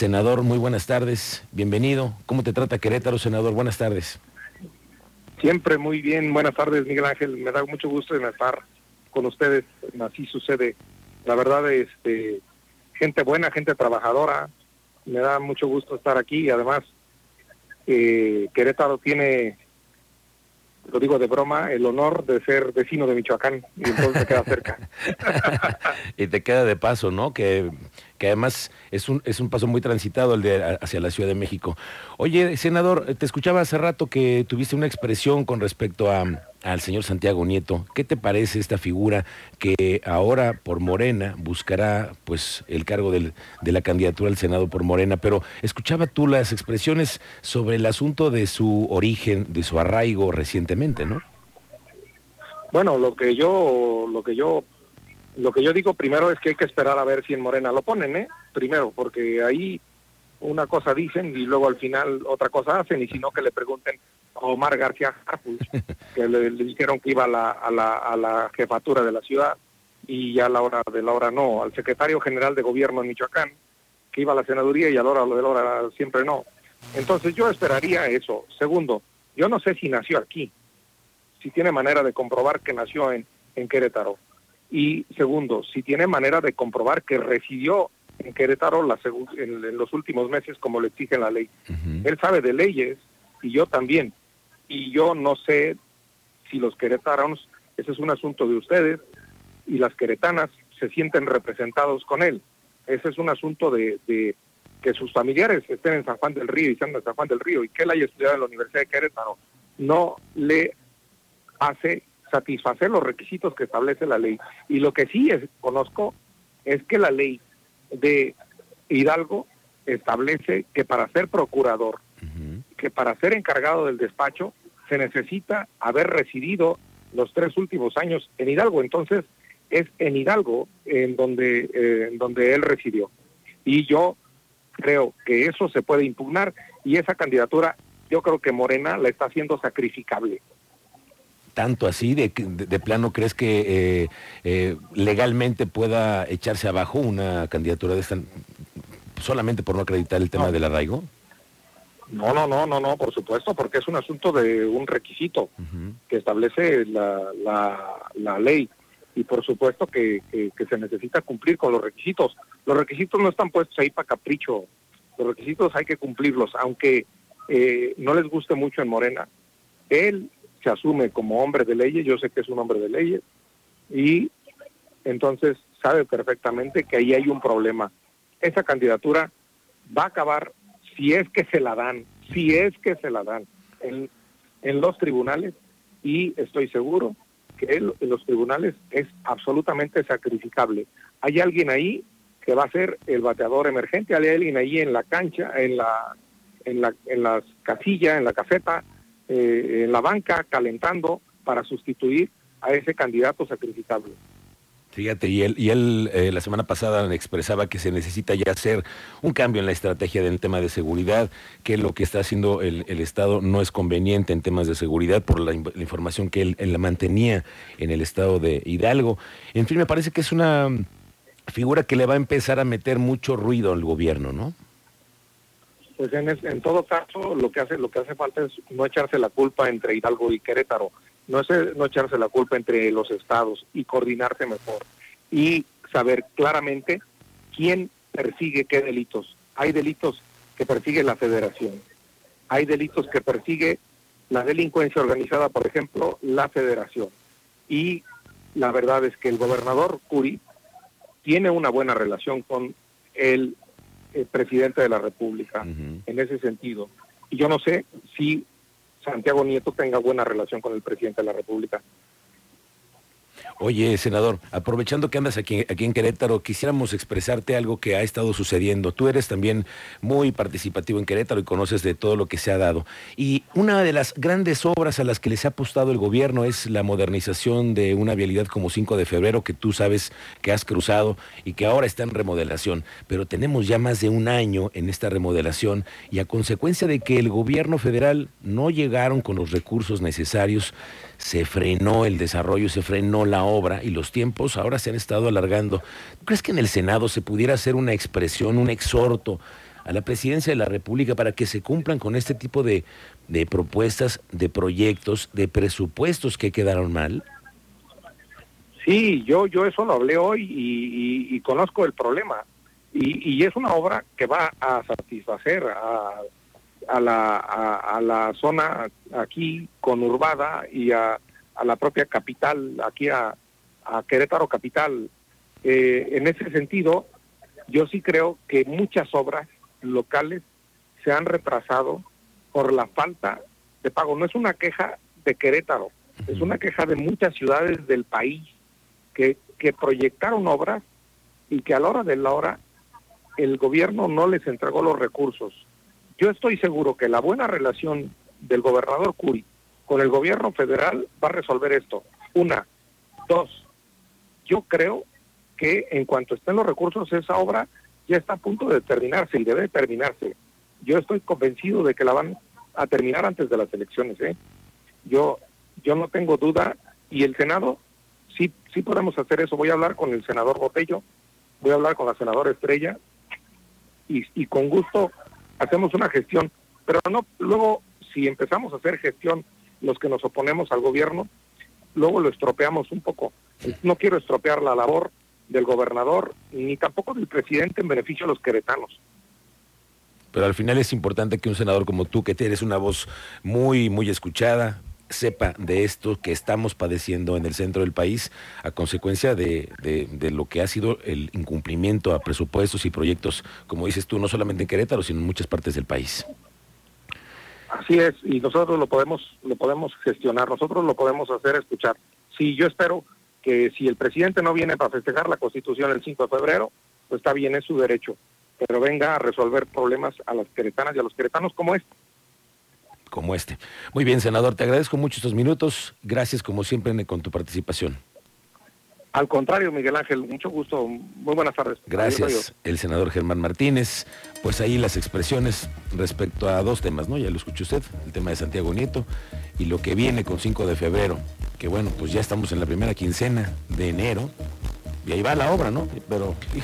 Senador, muy buenas tardes, bienvenido. ¿Cómo te trata Querétaro, senador? Buenas tardes. Siempre muy bien, buenas tardes Miguel Ángel, me da mucho gusto estar con ustedes, así sucede. La verdad, este, gente buena, gente trabajadora, me da mucho gusto estar aquí y además eh, Querétaro tiene lo digo de broma, el honor de ser vecino de Michoacán y entonces queda cerca. y te queda de paso, ¿no? Que, que además es un, es un paso muy transitado el de hacia la Ciudad de México. Oye, senador, te escuchaba hace rato que tuviste una expresión con respecto a al señor Santiago Nieto. ¿Qué te parece esta figura que ahora por Morena buscará pues el cargo del, de la candidatura al Senado por Morena? Pero escuchaba tú las expresiones sobre el asunto de su origen, de su arraigo recientemente, ¿no? Bueno, lo que yo, lo que yo, lo que yo digo primero es que hay que esperar a ver si en Morena lo ponen, ¿eh? Primero, porque ahí una cosa dicen y luego al final otra cosa hacen y si no que le pregunten Omar García que le, dijeron que iba a la, a, la, a la jefatura de la ciudad y ya a la hora de la hora no, al secretario general de gobierno en Michoacán, que iba a la senaduría y a la hora de la hora siempre no. Entonces yo esperaría eso. Segundo, yo no sé si nació aquí, si tiene manera de comprobar que nació en, en Querétaro. Y segundo, si tiene manera de comprobar que residió en Querétaro la, en, los últimos meses como le exige la ley. Él sabe de leyes y yo también y yo no sé si los querétanos, ese es un asunto de ustedes, y las queretanas se sienten representados con él. Ese es un asunto de, que sus familiares estén en San Juan del Río y sean de San Juan del Río y que él haya estudiado en la Universidad de Querétaro no le hace satisfacer los requisitos que establece la ley. Y lo que sí es, conozco es que la ley de Hidalgo establece que para ser procurador, que para ser encargado del despacho, se necesita haber residido los tres últimos años en Hidalgo. Entonces, es en Hidalgo en donde, eh, en donde él residió. Y yo creo que eso se puede impugnar y esa candidatura yo creo que Morena la está haciendo sacrificable. Tanto así, de, de, plano, ¿crees que eh, eh, legalmente pueda echarse abajo una candidatura de esta solamente por no acreditar el tema del arraigo? No, no, no, no, no, por supuesto, porque es un asunto de un requisito que establece la, la, ley y por supuesto que, se necesita cumplir con los requisitos. Los requisitos no están puestos ahí para capricho, los requisitos hay que cumplirlos, aunque eh, no les guste mucho en Morena. Él se asume como hombre de leyes, yo sé que es un hombre de leyes, y entonces sabe perfectamente que ahí hay un problema. Esa candidatura va a acabar si es que se la dan, si es que se la dan en, en los tribunales y estoy seguro que en los tribunales es absolutamente sacrificable. Hay alguien ahí que va a ser el bateador emergente, hay alguien ahí en la cancha, en la en la en las casillas, en la caseta, eh, en la banca calentando para sustituir a ese candidato sacrificable. Fíjate, y él, y él eh, la semana pasada expresaba que se necesita ya hacer un cambio en la estrategia del tema de seguridad, que lo que está haciendo el, Estado no es conveniente en temas de seguridad por la, información que él, la mantenía en el estado de Hidalgo. En fin, me parece que es una figura que le va a empezar a meter mucho ruido al gobierno, ¿no? Pues en, en todo caso, lo que hace lo que hace falta es no echarse la culpa entre Hidalgo y Querétaro no es no echarse la culpa entre los estados y coordinarse mejor y saber claramente quién persigue qué delitos. Hay delitos que persigue la federación, hay delitos que persigue la delincuencia organizada, por ejemplo, la federación. Y la verdad es que el gobernador Curi tiene una buena relación con el, presidente de la República en ese sentido. Y yo no sé si Santiago Nieto tenga buena relación con el presidente de la República. Oye, senador, aprovechando que andas aquí, aquí en Querétaro, quisiéramos expresarte algo que ha estado sucediendo. Tú eres también muy participativo en Querétaro y conoces de todo lo que se ha dado. Y una de las grandes obras a las que les ha apostado el gobierno es la modernización de una vialidad como 5 de febrero, que tú sabes que has cruzado y que ahora está en remodelación. Pero tenemos ya más de un año en esta remodelación y a consecuencia de que el gobierno federal no llegaron con los recursos necesarios, se frenó el desarrollo, se frenó la obra y los tiempos ahora se han estado alargando. ¿Crees que en el Senado se pudiera hacer una expresión, un exhorto a la presidencia de la República para que se cumplan con este tipo de, de propuestas, de proyectos, de presupuestos que quedaron mal? Sí, yo, yo eso lo hablé hoy y, conozco el problema. Y, y, es una obra que va a satisfacer a, a, la, a, la zona aquí conurbada y a, a la propia capital, aquí a, Querétaro Capital. Eh, en ese sentido, yo sí creo que muchas obras locales se han retrasado por la falta de pago. No es una queja de Querétaro, es una queja de muchas ciudades del país que, que proyectaron obras y que a la hora de la hora el gobierno no les entregó los recursos. Yo estoy seguro que la buena relación del gobernador Curi con el gobierno federal va a resolver esto. Una. Dos. Yo creo que en cuanto estén los recursos, esa obra ya está a punto de terminarse y debe terminarse. Yo estoy convencido de que la van a terminar antes de las elecciones. ¿eh? Yo, yo no tengo duda y el Senado sí, sí podemos hacer eso. Voy a hablar con el senador Botello, voy a hablar con la senadora Estrella y, y con gusto hacemos una gestión. Pero no, luego si empezamos a hacer gestión los que nos oponemos al gobierno, luego lo estropeamos un poco. No quiero estropear la labor del gobernador ni tampoco del presidente en beneficio de los queretanos. Pero al final es importante que un senador como tú, que eres una voz muy, muy escuchada, sepa de esto que estamos padeciendo en el centro del país a consecuencia de, de, lo que ha sido el incumplimiento a presupuestos y proyectos, como dices tú, no solamente en Querétaro, sino en muchas partes del país. Así es, y nosotros lo podemos, lo podemos gestionar, nosotros lo podemos hacer escuchar. Sí, yo espero que si el presidente no viene para festejar la Constitución el 5 de febrero, pues está bien, es su derecho, pero venga a resolver problemas a las queretanas y a los queretanos como este. Como este. Muy bien, senador, te agradezco mucho estos minutos. Gracias, como siempre, con tu participación. Al contrario, Miguel Ángel, mucho gusto. Muy buenas tardes. Gracias, el senador Germán Martínez. Pues ahí las expresiones respecto a dos temas, ¿no? Ya lo escuchó usted, el tema de Santiago Nieto y lo que viene con 5 de febrero, que bueno, pues ya estamos en la primera quincena de enero y ahí va la obra, ¿no? Pero,